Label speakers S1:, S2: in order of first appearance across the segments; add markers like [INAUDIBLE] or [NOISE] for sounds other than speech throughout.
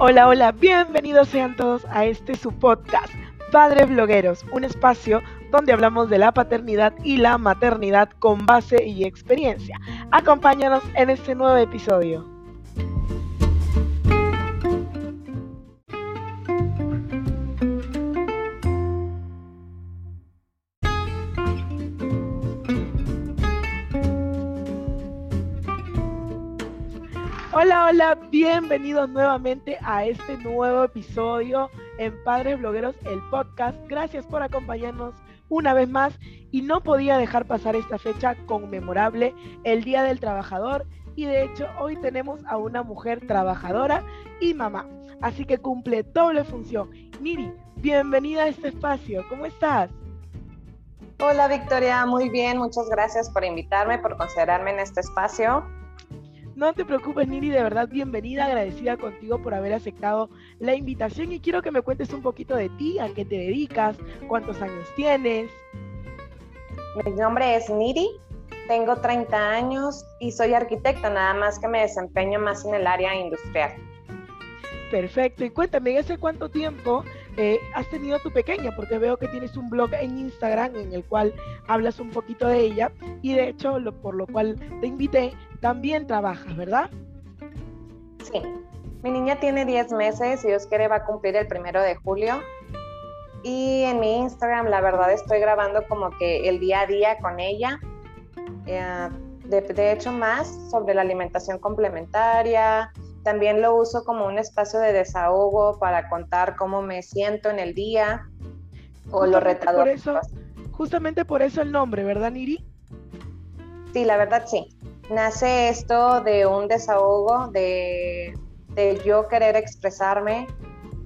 S1: Hola, hola, bienvenidos sean todos a este su podcast, Padres Blogueros, un espacio donde hablamos de la paternidad y la maternidad con base y experiencia. Acompáñanos en este nuevo episodio. Hola, bienvenidos nuevamente a este nuevo episodio en Padres Blogueros, el podcast. Gracias por acompañarnos una vez más y no podía dejar pasar esta fecha conmemorable, el Día del Trabajador. Y de hecho hoy tenemos a una mujer trabajadora y mamá, así que cumple doble función. Miri, bienvenida a este espacio, ¿cómo estás?
S2: Hola Victoria, muy bien, muchas gracias por invitarme, por considerarme en este espacio.
S1: No te preocupes, Nini, de verdad bienvenida, agradecida contigo por haber aceptado la invitación y quiero que me cuentes un poquito de ti, a qué te dedicas, cuántos años tienes.
S2: Mi nombre es Niri, tengo 30 años y soy arquitecta, nada más que me desempeño más en el área industrial.
S1: Perfecto, y cuéntame, ¿hace cuánto tiempo eh, has tenido a tu pequeña? Porque veo que tienes un blog en Instagram en el cual hablas un poquito de ella y de hecho, lo, por lo cual te invité, también trabajas, ¿verdad?
S2: Sí, mi niña tiene 10 meses y Dios quiere va a cumplir el primero de julio. Y en mi Instagram, la verdad, estoy grabando como que el día a día con ella. Eh, de, hecho, más sobre la alimentación complementaria. También lo uso como un espacio de desahogo para contar cómo me siento en el día o lo retador.
S1: Por eso, justamente por eso el nombre, ¿verdad, Niri?
S2: Sí, la verdad sí nace esto de un desahogo, de, yo querer expresarme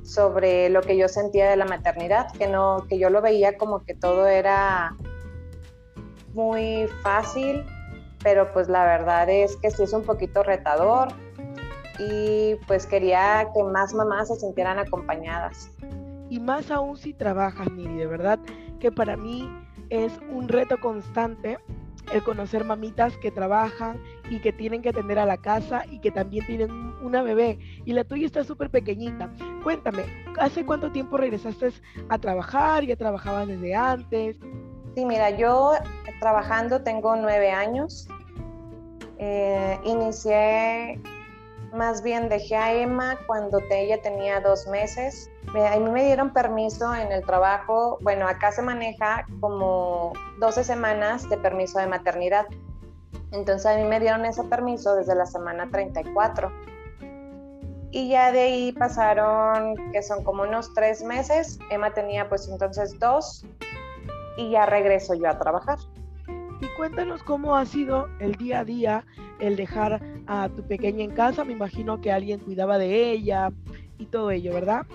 S2: sobre lo que yo sentía de la maternidad, que no, que yo lo veía como que todo era muy fácil, pero pues la verdad es que sí es un poquito retador y pues quería que más mamás se sintieran acompañadas.
S1: Y más aún si trabajas, Miri, de verdad que para mí es un reto constante el conocer mamitas que trabajan y que tienen que atender a la casa y que también tienen una bebé y la tuya está súper pequeñita. Cuéntame, ¿hace cuánto tiempo regresaste a trabajar? ¿Ya trabajabas desde antes?
S2: Sí, mira, yo trabajando tengo nueve años. Eh, inicié más bien dejé a Emma cuando ella tenía dos meses. A mí me dieron permiso en el trabajo. Bueno, acá se maneja como 12 semanas de permiso de maternidad. Entonces a mí me dieron ese permiso desde la semana 34. Y ya de ahí pasaron, que son como unos tres meses. Emma tenía pues entonces dos y ya regreso yo a trabajar.
S1: Y cuéntanos cómo ha sido el día a día el dejar a tu pequeña en casa. Me imagino que alguien cuidaba de ella y todo ello, ¿verdad?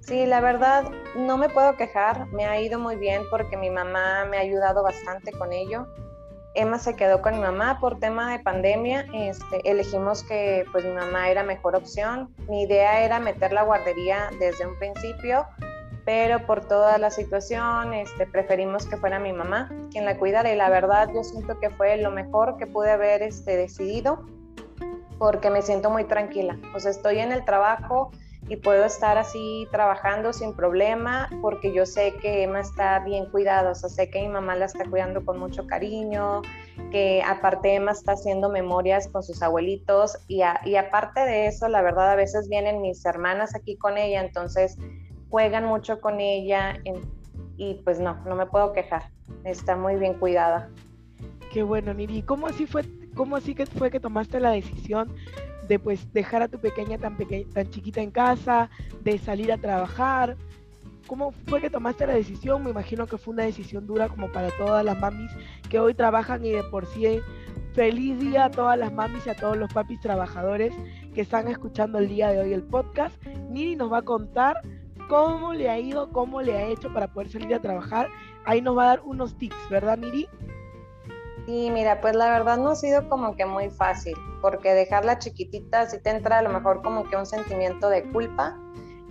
S2: Sí, la verdad no me puedo quejar. Me ha ido muy bien porque mi mamá me ha ayudado bastante con ello. Emma se quedó con mi mamá por tema de pandemia. Este, elegimos que pues mi mamá era mejor opción. Mi idea era meter la guardería desde un principio, pero por toda la situación este, preferimos que fuera mi mamá quien la cuidara y la verdad yo siento que fue lo mejor que pude haber este, decidido porque me siento muy tranquila. O sea, estoy en el trabajo y puedo estar así trabajando sin problema porque yo sé que Emma está bien cuidada, o sea, sé que mi mamá la está cuidando con mucho cariño, que aparte Emma está haciendo memorias con sus abuelitos y, y aparte de eso, la verdad a veces vienen mis hermanas aquí con ella, entonces juegan mucho con ella y pues no, no me puedo quejar. Está muy bien cuidada.
S1: Qué bueno, Niri. ¿Cómo así fue, cómo así que fue que tomaste la decisión de pues dejar a tu pequeña tan tan chiquita en casa, de salir a trabajar? ¿Cómo fue que tomaste la decisión? Me imagino que fue una decisión dura como para todas las mamis que hoy trabajan y de por sí feliz día a todas las mamis y a todos los papis trabajadores que están escuchando el día de hoy el podcast. Niri nos va a contar cómo le ha ido, cómo le ha hecho para poder salir a trabajar. Ahí nos va a dar unos tips, ¿verdad, Miri?
S2: Sí, mira, pues la verdad no ha sido como que muy fácil, porque dejarla chiquitita sí te entra a lo mejor como que un sentimiento de culpa,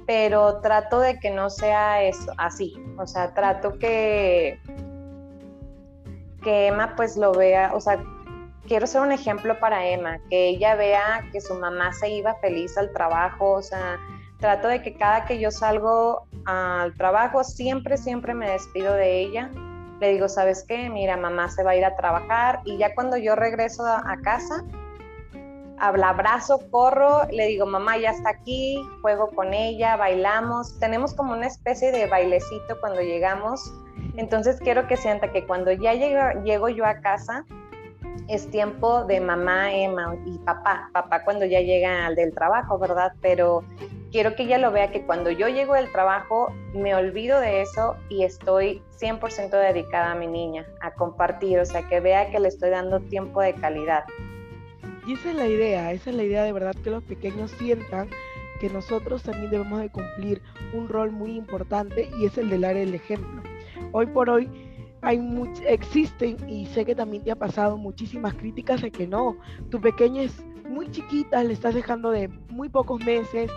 S2: pero trato de que no sea eso, así. O sea, trato que, que Emma pues lo vea, o sea, quiero ser un ejemplo para Emma, que ella vea que su mamá se iba feliz al trabajo, o sea, trato de que cada que yo salgo al trabajo, siempre, siempre me despido de ella. Le digo, ¿sabes qué? Mira, mamá se va a ir a trabajar y ya cuando yo regreso a, casa, habla, abrazo, corro, le digo, mamá ya está aquí, juego con ella, bailamos, tenemos como una especie de bailecito cuando llegamos. Entonces quiero que sienta que cuando ya llego, llego yo a casa, es tiempo de mamá, Emma y papá, papá cuando ya llega del trabajo, ¿verdad? Pero quiero que ella lo vea que cuando yo llego del trabajo me olvido de eso y estoy 100% dedicada a mi niña, a compartir, o sea, que vea que le estoy dando tiempo de calidad.
S1: Y esa es la idea, esa es la idea de verdad que los pequeños sientan que nosotros también debemos de cumplir un rol muy importante y es el de dar el ejemplo. Hoy por hoy hay existen y sé que también te ha pasado muchísimas críticas de que no, tu pequeña es muy chiquita, le estás dejando de muy pocos meses,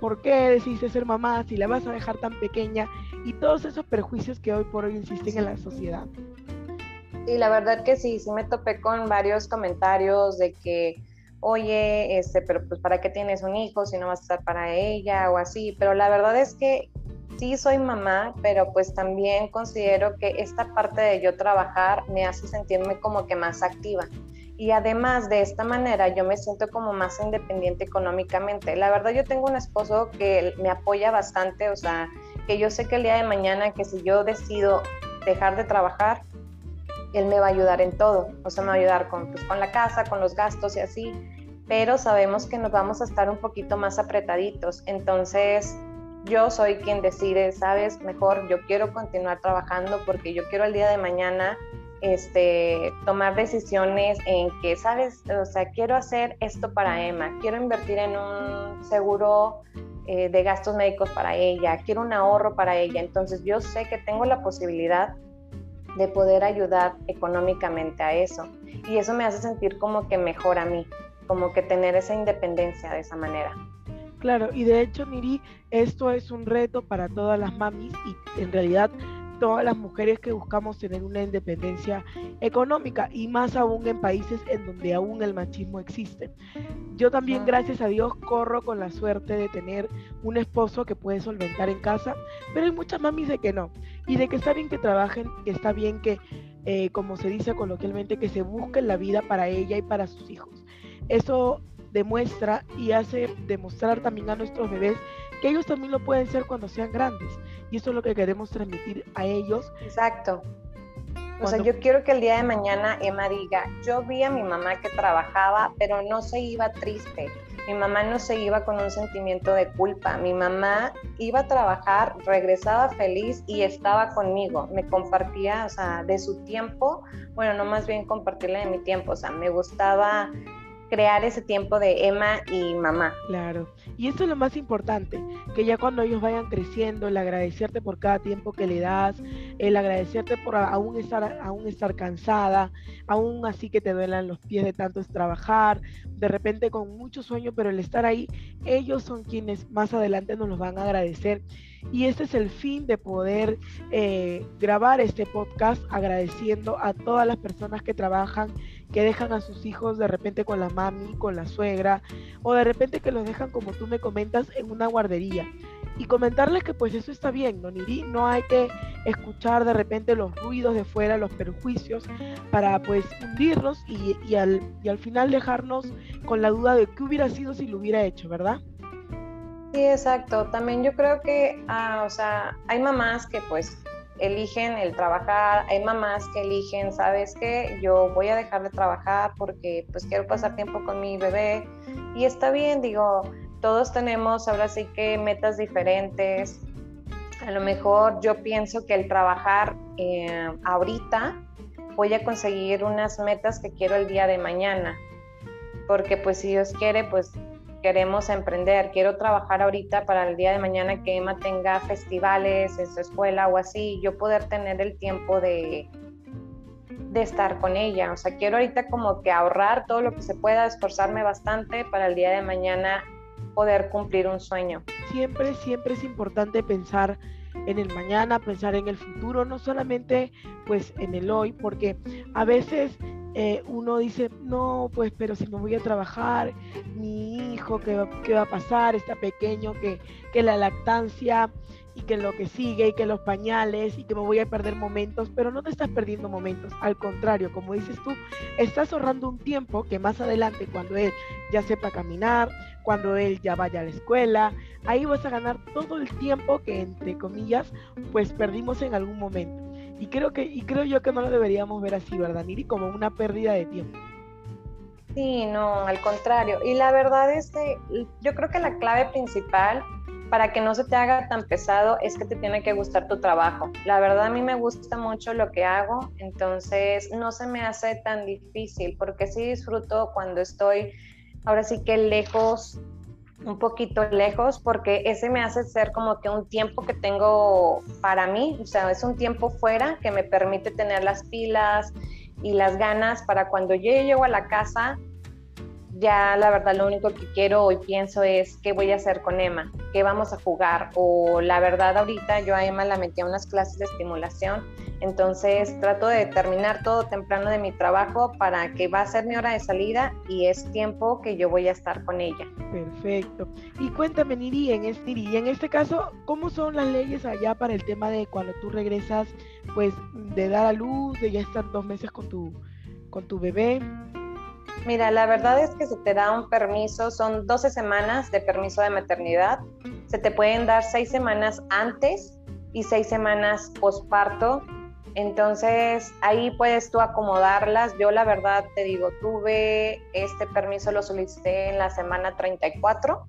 S1: ¿por qué decidiste ser mamá si la vas a dejar tan pequeña? Y todos esos perjuicios que hoy por hoy insisten en la sociedad.
S2: Y la verdad que sí, sí me topé con varios comentarios de que, oye, este, pero pues para qué tienes un hijo si no vas a estar para ella o así, pero la verdad es que sí soy mamá, pero pues también considero que esta parte de yo trabajar me hace sentirme como que más activa. Y además de esta manera yo me siento como más independiente económicamente. La verdad yo tengo un esposo que me apoya bastante, o sea, que yo sé que el día de mañana que si yo decido dejar de trabajar, él me va a ayudar en todo, o sea, me va a ayudar con, pues, con la casa, con los gastos y así, pero sabemos que nos vamos a estar un poquito más apretaditos. Entonces, yo soy quien decide, sabes, mejor yo quiero continuar trabajando porque yo quiero el día de mañana este, tomar decisiones en que, sabes, o sea, quiero hacer esto para Emma, quiero invertir en un seguro eh, de gastos médicos para ella, quiero un ahorro para ella. Entonces yo sé que tengo la posibilidad de poder ayudar económicamente a eso. Y eso me hace sentir como que mejor a mí, como que tener esa independencia de esa manera.
S1: Claro, y de hecho, Miri, esto es un reto para todas las mamis y en realidad todas las mujeres que buscamos tener una independencia económica y más aún en países en donde aún el machismo existe. Yo también, gracias a Dios, corro con la suerte de tener un esposo que puede solventar en casa, pero hay muchas mamis de que no y de que está bien que trabajen, que está bien que, eh, como se dice coloquialmente, que se busquen la vida para ella y para sus hijos. Eso demuestra y hace demostrar también a nuestros bebés que ellos también lo pueden ser cuando sean grandes. Y eso es lo que queremos transmitir a ellos.
S2: Exacto. O sea, yo quiero que el día de mañana Emma diga, yo vi a mi mamá que trabajaba, pero no se iba triste. Mi mamá no se iba con un sentimiento de culpa. Mi mamá iba a trabajar, regresaba feliz y estaba conmigo. Me compartía, o sea, de su tiempo, bueno, no más bien compartirle de mi tiempo. O sea, me gustaba crear ese tiempo de Emma y mamá.
S1: Claro, y esto es lo más importante, que ya cuando ellos vayan creciendo, el agradecerte por cada tiempo que le das, el agradecerte por aún estar, aún estar cansada, aún así que te duelan los pies de tanto trabajar, de repente con mucho sueño, pero el estar ahí, ellos son quienes más adelante nos los van a agradecer. Y este es el fin de poder eh, grabar este podcast agradeciendo a todas las personas que trabajan que dejan a sus hijos de repente con la mami, con la suegra, o de repente que los dejan, como tú me comentas, en una guardería. Y comentarles que pues eso está bien, ¿no, Niri? No hay que escuchar de repente los ruidos de fuera, los perjuicios, para pues hundirnos y, al, y al final dejarnos con la duda de qué hubiera sido si lo hubiera hecho, ¿verdad?
S2: Sí, exacto. También yo creo que, ah, o sea, hay mamás que pues eligen el trabajar, hay mamás que eligen, ¿sabes qué? Yo voy a dejar de trabajar porque pues quiero pasar tiempo con mi bebé y está bien, digo, todos tenemos ahora sí que metas diferentes. A lo mejor yo pienso que el trabajar eh, ahorita voy a conseguir unas metas que quiero el día de mañana, porque pues si Dios quiere, pues queremos emprender. Quiero trabajar ahorita para el día de mañana que Emma tenga festivales en su escuela o así, yo poder tener el tiempo de, de estar con ella. O sea, quiero ahorita como que ahorrar todo lo que se pueda, esforzarme bastante para el día de mañana poder cumplir un sueño.
S1: Siempre, siempre es importante pensar en el mañana, pensar en el futuro, no solamente pues en el hoy, porque a veces eh, uno dice, no, pues, pero si me voy a trabajar, mi hijo, ¿qué, qué va a pasar? Está pequeño, que, que la lactancia y que lo que sigue y que los pañales y que me voy a perder momentos, pero no te estás perdiendo momentos, al contrario, como dices tú, estás ahorrando un tiempo que más adelante cuando él ya sepa caminar, cuando él ya vaya a la escuela, ahí vas a ganar todo el tiempo que entre comillas pues perdimos en algún momento. Y creo que y creo yo que no lo deberíamos ver así, ¿verdad, Niri? Como una pérdida de tiempo.
S2: Sí, no, al contrario. Y la verdad es que yo creo que la clave principal para que no se te haga tan pesado es que te tiene que gustar tu trabajo. La verdad a mí me gusta mucho lo que hago, entonces no se me hace tan difícil porque sí disfruto cuando estoy ahora sí que lejos, un poquito lejos, porque ese me hace ser como que un tiempo que tengo para mí, o sea, es un tiempo fuera que me permite tener las pilas y las ganas para cuando yo llego a la casa ya la verdad lo único que quiero hoy pienso es qué voy a hacer con Emma, qué vamos a jugar o la verdad ahorita yo a Emma la metí a unas clases de estimulación, entonces trato de terminar todo temprano de mi trabajo para que va a ser mi hora de salida y es tiempo que yo voy a estar con ella.
S1: Perfecto. Y cuéntame Niri, en este, en este caso, ¿cómo son las leyes allá para el tema de cuando tú regresas pues de dar a luz, de ya estar dos meses con tu, con tu bebé?
S2: Mira, la verdad es que se te da un permiso, son 12 semanas de permiso de maternidad. Se te pueden dar seis semanas antes y seis semanas posparto. Entonces ahí puedes tú acomodarlas. Yo la verdad te digo, tuve este permiso, lo solicité en la semana 34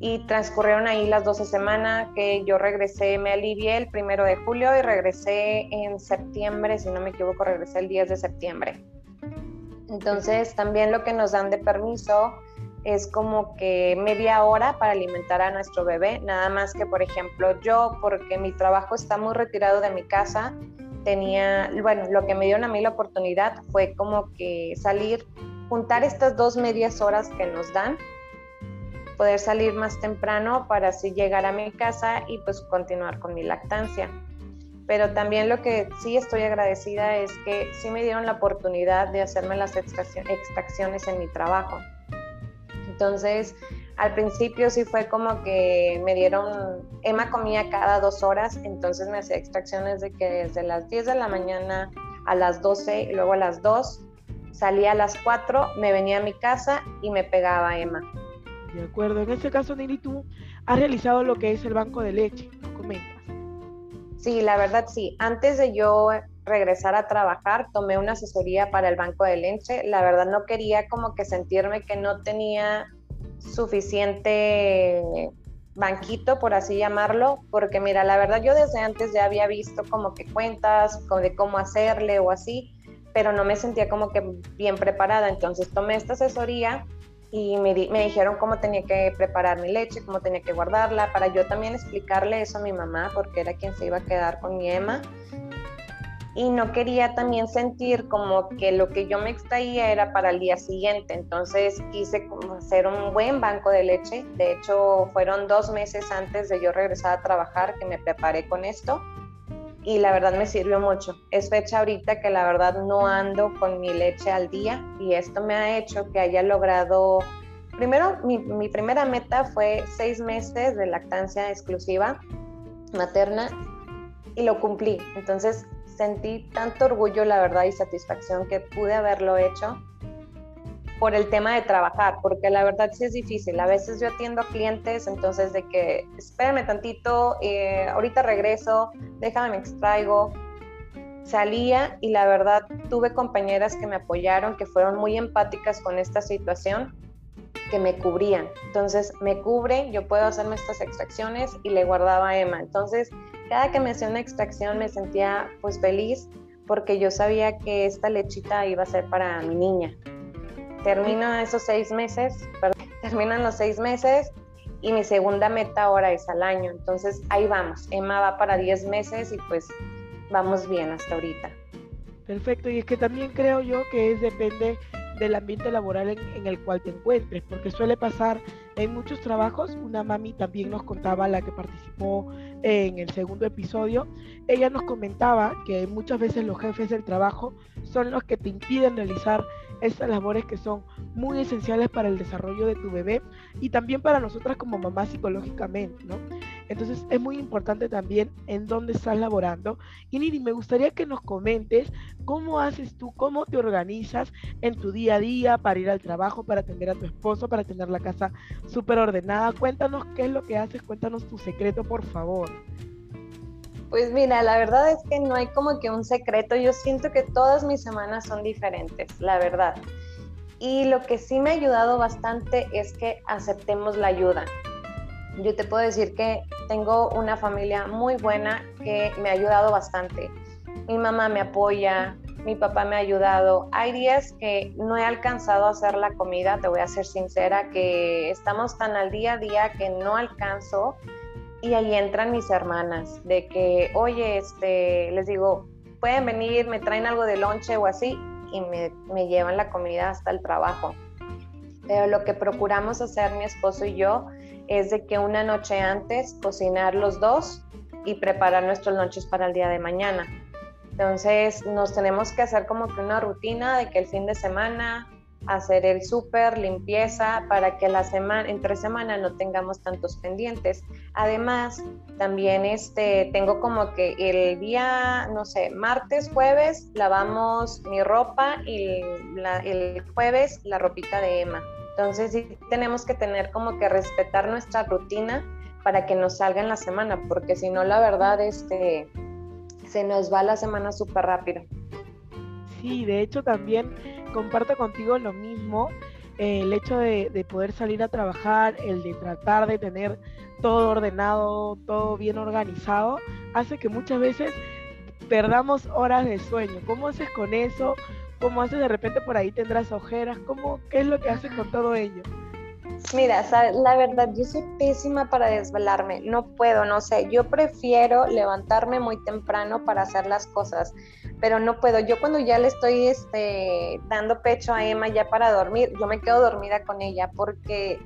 S2: y transcurrieron ahí las 12 semanas que yo regresé, me alivié el primero de julio y regresé en septiembre, si no me equivoco, regresé el 10 de septiembre. Entonces, también lo que nos dan de permiso es como que media hora para alimentar a nuestro bebé, nada más que, por ejemplo, yo, porque mi trabajo está muy retirado de mi casa, tenía, bueno, lo que me dio a mí la oportunidad fue como que salir, juntar estas dos medias horas que nos dan, poder salir más temprano para así llegar a mi casa y pues continuar con mi lactancia pero también lo que sí estoy agradecida es que sí me dieron la oportunidad de hacerme las extracciones en mi trabajo. Entonces, al principio sí fue como que me dieron, Emma comía cada dos horas, entonces me hacía extracciones de que desde las 10 de la mañana a las 12 y luego a las 2, salía a las 4, me venía a mi casa y me pegaba a Emma.
S1: De acuerdo, en este caso Nili, tú has realizado lo que es el banco de leche, comenta.
S2: Sí, la verdad sí. Antes de yo regresar a trabajar, tomé una asesoría para el banco de leche. La verdad no quería como que sentirme que no tenía suficiente banquito, por así llamarlo, porque mira, la verdad yo desde antes ya había visto como que cuentas de cómo hacerle o así, pero no me sentía como que bien preparada. Entonces tomé esta asesoría y me, dijeron cómo tenía que preparar mi leche, cómo tenía que guardarla, para yo también explicarle eso a mi mamá, porque era quien se iba a quedar con mi Emma. Y no quería también sentir como que lo que yo me extraía era para el día siguiente, entonces quise hacer un buen banco de leche. De hecho, fueron dos meses antes de yo regresar a trabajar que me preparé con esto y la verdad me sirvió mucho. Es fecha ahorita que la verdad no ando con mi leche al día y esto me ha hecho que haya logrado, primero mi, primera meta fue seis meses de lactancia exclusiva materna y lo cumplí. Entonces sentí tanto orgullo, la verdad, y satisfacción que pude haberlo hecho por el tema de trabajar, porque la verdad sí es difícil. A veces yo atiendo a clientes, entonces de que espérame tantito, eh, ahorita regreso, déjame me extraigo. Salía y la verdad tuve compañeras que me apoyaron, que fueron muy empáticas con esta situación, que me cubrían. Entonces me cubre, yo puedo hacerme estas extracciones y le guardaba a Emma. Entonces cada que me hacía una extracción me sentía pues feliz porque yo sabía que esta lechita iba a ser para mi niña. Termino esos seis meses, perdón, [LAUGHS] terminan los seis meses y mi segunda meta ahora es al año. Entonces ahí vamos. Emma va para 10 meses y pues vamos bien hasta ahorita.
S1: Perfecto, y es que también creo yo que es depende del ambiente laboral en, el cual te encuentres, porque suele pasar en muchos trabajos. Una mami también nos contaba, la que participó en el segundo episodio, ella nos comentaba que muchas veces los jefes del trabajo son los que te impiden realizar estas labores que son muy esenciales para el desarrollo de tu bebé y también para nosotras como mamá psicológicamente, ¿no? Entonces es muy importante también en dónde estás laborando. Y Niri, me gustaría que nos comentes cómo haces tú, cómo te organizas en tu día a día para ir al trabajo, para atender a tu esposo, para tener la casa súper ordenada. Cuéntanos qué es lo que haces, cuéntanos tu secreto, por favor.
S2: Pues mira, la verdad es que no hay como que un secreto. Yo siento que todas mis semanas son diferentes, la verdad. Y lo que sí me ha ayudado bastante es que aceptemos la ayuda. Yo te puedo decir que tengo una familia muy buena que me ha ayudado bastante. Mi mamá me apoya, mi papá me ha ayudado. Hay días que no he alcanzado a hacer la comida, te voy a ser sincera, que estamos tan al día a día que no alcanzo y ahí entran mis hermanas, de que, oye, este, les digo, pueden venir, me traen algo de lonche o así, y me, me llevan la comida hasta el trabajo. Pero lo que procuramos hacer mi esposo y yo es de que una noche antes cocinar los dos y preparar nuestros lonches para el día de mañana. Entonces nos tenemos que hacer como que una rutina de que el fin de semana hacer el súper, limpieza, para que la semana, entre semana no tengamos tantos pendientes. Además, también este, tengo como que el día, no sé, martes, jueves, lavamos mi ropa y el jueves la ropita de Emma. Entonces sí tenemos que tener como que respetar nuestra rutina para que nos salga en la semana, porque si no, la verdad, este, se nos va la semana súper rápido.
S1: Sí, de hecho también comparto contigo lo mismo, eh, el hecho de, poder salir a trabajar, el de tratar de tener todo ordenado, todo bien organizado, hace que muchas veces perdamos horas de sueño. ¿Cómo haces con eso? ¿Cómo haces de repente por ahí tendrás ojeras? ¿Cómo, ¿Qué es lo que haces con todo ello?
S2: Mira, la verdad, yo soy pésima para desvelarme, no puedo, no sé, yo prefiero levantarme muy temprano para hacer las cosas, pero no puedo. Yo cuando ya le estoy este, dando pecho a Emma ya para dormir, yo me quedo dormida con ella porque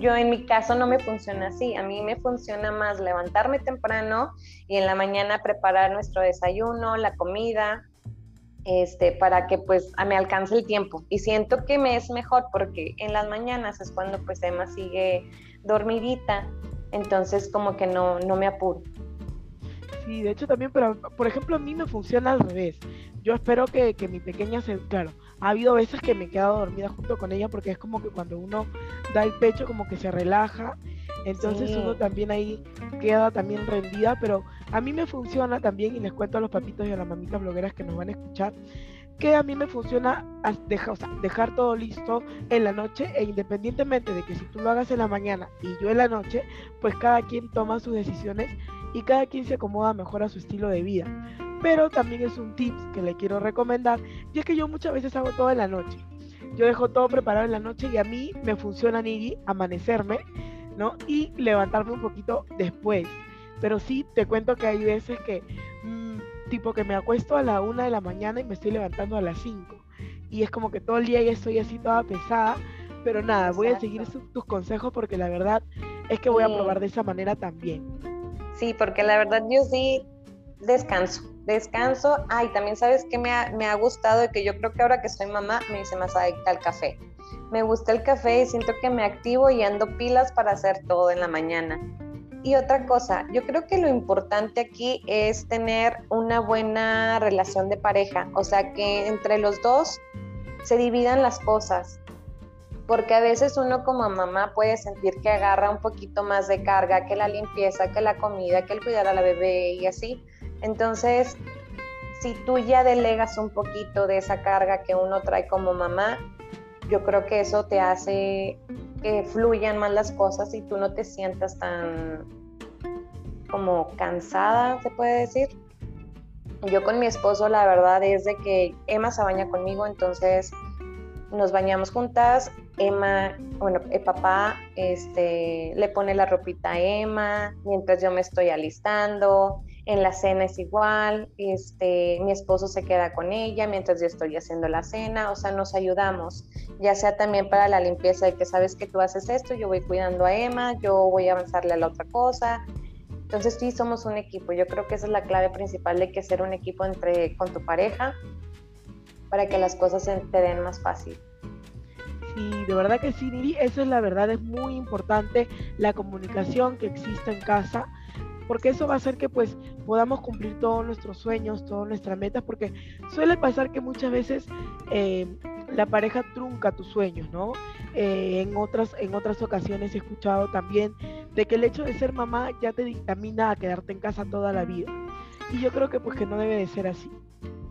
S2: yo en mi caso no me funciona así, a mí me funciona más levantarme temprano y en la mañana preparar nuestro desayuno, la comida, este, para que pues me alcance el tiempo. Y siento que me es mejor porque en las mañanas es cuando pues Emma sigue dormidita, entonces como que no, no me apuro.
S1: Sí, de hecho también, pero por ejemplo a mí me funciona al revés. Yo espero que, que mi pequeña se, claro, ha habido veces que me he quedado dormida junto con ella porque es como que cuando uno da el pecho como que se relaja entonces uno también ahí queda también rendida, pero a mí me funciona también, y les cuento a los papitos y a las mamitas blogueras que nos van a escuchar, que a mí me funciona dejar, dejar todo listo en la noche e independientemente de que si tú lo hagas en la mañana y yo en la noche, pues cada quien toma sus decisiones y cada quien se acomoda mejor a su estilo de vida. Pero también es un tip que le quiero recomendar y es que yo muchas veces hago todo en la noche. Yo dejo todo preparado en la noche y a mí me funciona, Nigi, amanecerme ¿no? Y levantarme un poquito después. Pero sí, te cuento que hay veces que, mm, tipo que me acuesto a la una de la mañana y me estoy levantando a las 5. Y es como que todo el día ya estoy así toda pesada. Pero nada, voy a seguir tus consejos porque la verdad es que voy a probar de esa manera también.
S2: Sí, porque la verdad yo sí descanso, descanso. Ay, también sabes que me ha, me ha gustado y que yo creo que ahora que soy mamá me hice más adicta al café me gusta el café y siento que me activo y ando pilas para hacer todo en la mañana. Y otra cosa, yo creo que lo importante aquí es tener una buena relación de pareja, o sea, que entre los dos se dividan las cosas, porque a veces uno como mamá puede sentir que agarra un poquito más de carga, que la limpieza, que la comida, que el cuidar a la bebé y así. Entonces, si tú ya delegas un poquito de esa carga que uno trae como mamá, yo creo que eso te hace que fluyan más las cosas y tú no te sientas tan como cansada, se puede decir. Yo con mi esposo la verdad es de que Emma se baña conmigo, entonces nos bañamos juntas. Emma, bueno, el papá este, le pone la ropita a Emma mientras yo me estoy alistando. en la cena es igual, este, mi esposo se queda con ella mientras yo estoy haciendo la cena, o sea, nos ayudamos, ya sea también para la limpieza de que sabes que tú haces esto, yo voy cuidando a Emma, yo voy a avanzarle a la otra cosa. Entonces sí somos un equipo, yo creo que esa es la clave principal de que ser un equipo entre con tu pareja para que las cosas se te den más fácil.
S1: Sí, de verdad que sí, Niri, eso es la verdad, es muy importante la comunicación que exista en casa porque eso va a hacer que pues podamos cumplir todos nuestros sueños, todas nuestras metas, porque suele pasar que muchas veces eh, la pareja trunca tus sueños, ¿no? Eh, en, otras, en otras ocasiones he escuchado también de que el hecho de ser mamá ya te dictamina a quedarte en casa toda la vida. Y yo creo que pues que no debe de ser así.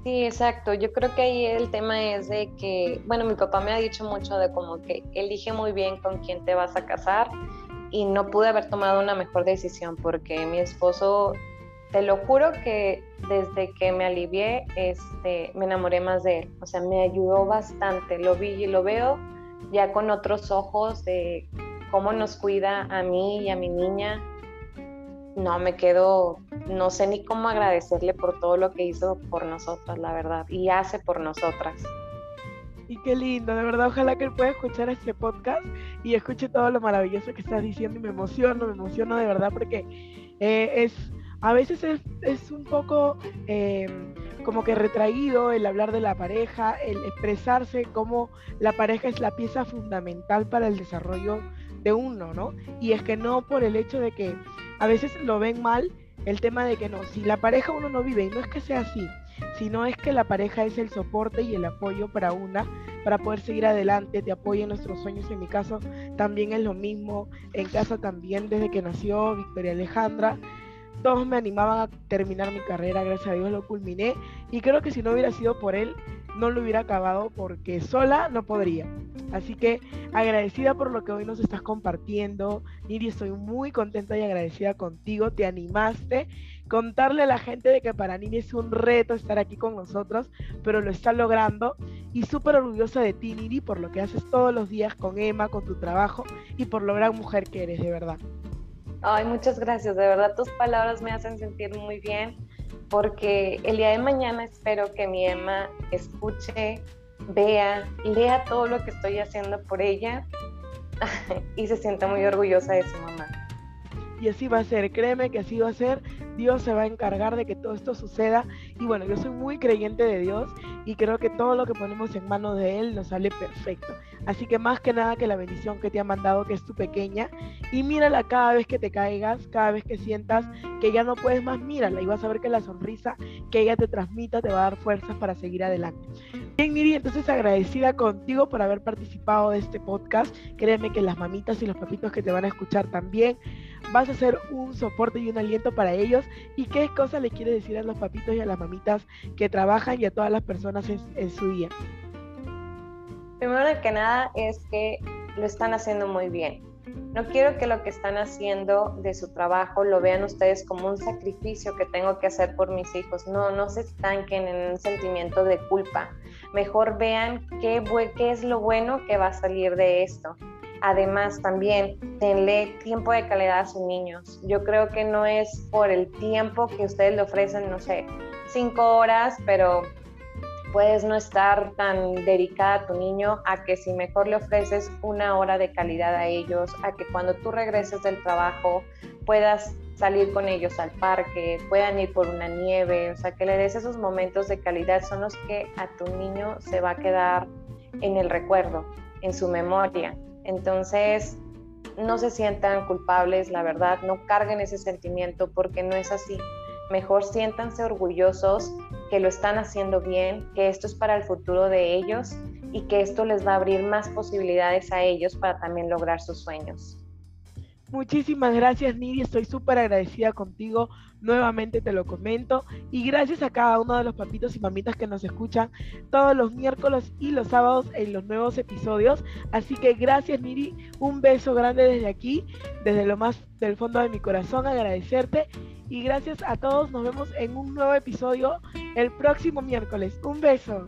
S2: Sí, exacto. Yo creo que ahí el tema es de que, bueno, mi papá me ha dicho mucho de como que elige muy bien con quién te vas a casar y no pude haber tomado una mejor decisión porque mi esposo, te lo juro que desde que me alivié, este, me enamoré más de él. O sea, me ayudó bastante. Lo vi y lo veo ya con otros ojos de cómo nos cuida a mí y a mi niña. No, me quedo, no sé ni cómo agradecerle por todo lo que hizo por nosotras, la verdad, y hace por nosotras.
S1: Y qué lindo, de verdad, ojalá que él pueda escuchar este podcast y escuche todo lo maravilloso que estás diciendo y me emociono, me emociono de verdad porque eh, es, a veces es, un poco em, como que retraído el hablar de la pareja, el expresarse como la pareja es la pieza fundamental para el desarrollo de uno, ¿no? Y es que no por el hecho de que a veces lo ven mal, el tema de que no, si la pareja uno no vive, y no es que sea así, sino es que la pareja es el soporte y el apoyo para una, para poder seguir adelante, te apoya en nuestros sueños. En mi caso también es lo mismo, en casa también desde que nació Victoria Alejandra. Todos me animaban a terminar mi carrera, gracias a Dios lo culminé y creo que si no hubiera sido por él, no lo hubiera acabado porque sola no podría. Así que agradecida por lo que hoy nos estás compartiendo. Niri, estoy muy contenta y agradecida contigo. Te animaste. Contarle a la gente de que para Niri es un reto estar aquí con nosotros, pero lo está logrando. Y súper orgullosa de ti, Niri, por lo que haces todos los días con Emma, con tu trabajo y por lo gran mujer que eres, de verdad.
S2: Ay, muchas gracias. De verdad, tus palabras me hacen sentir muy bien porque el día de mañana espero que mi Emma escuche, vea, lea todo lo que estoy haciendo por ella [LAUGHS] y se sienta muy orgullosa de su mamá.
S1: Y así va a ser, créeme que así va a ser. Dios se va a encargar de que todo esto suceda. Y bueno, yo soy muy creyente de Dios y creo que todo lo que ponemos en manos de Él nos sale perfecto. Así que más que nada que la bendición que te ha mandado, que es tu pequeña, y mírala cada vez que te caigas, cada vez que sientas que ya no puedes más, mírala y vas a ver que la sonrisa que ella te transmita te va a dar fuerzas para seguir adelante. Bien, Miri, entonces agradecida contigo por haber participado de este podcast. Créeme que las mamitas y los papitos que te van a escuchar también vas a ser un soporte y un aliento para ellos. ¿Y qué cosa le quieres decir a los papitos y a las mamitas que trabajan y a todas las personas en, su día?
S2: Primero que nada es que lo están haciendo muy bien. No quiero que lo que están haciendo de su trabajo lo vean ustedes como un sacrificio que tengo que hacer por mis hijos. No, no se estanquen en un sentimiento de culpa. Mejor vean qué, qué es lo bueno que va a salir de esto. Además, también denle tiempo de calidad a sus niños. Yo creo que no es por el tiempo que ustedes le ofrecen, no sé, cinco horas, pero puedes no estar tan dedicada a tu niño a que si mejor le ofreces una hora de calidad a ellos, a que cuando tú regreses del trabajo puedas salir con ellos al parque, puedan ir por una nieve, o sea, que le des esos momentos de calidad son los que a tu niño se va a quedar en el recuerdo, en su memoria. Entonces, no se sientan culpables, la verdad, no carguen ese sentimiento porque no es así. Mejor siéntanse orgullosos que lo están haciendo bien, que esto es para el futuro de ellos y que esto les va a abrir más posibilidades a ellos para también lograr sus sueños.
S1: Muchísimas gracias, Nidia. Estoy súper agradecida contigo. Nuevamente te lo comento. Y gracias a cada uno de los papitos y mamitas que nos escuchan todos los miércoles y los sábados en los nuevos episodios. Así que gracias, Niri. Un beso grande desde aquí, desde lo más del fondo de mi corazón, agradecerte. Y gracias a todos. Nos vemos en un nuevo episodio el próximo miércoles. Un beso.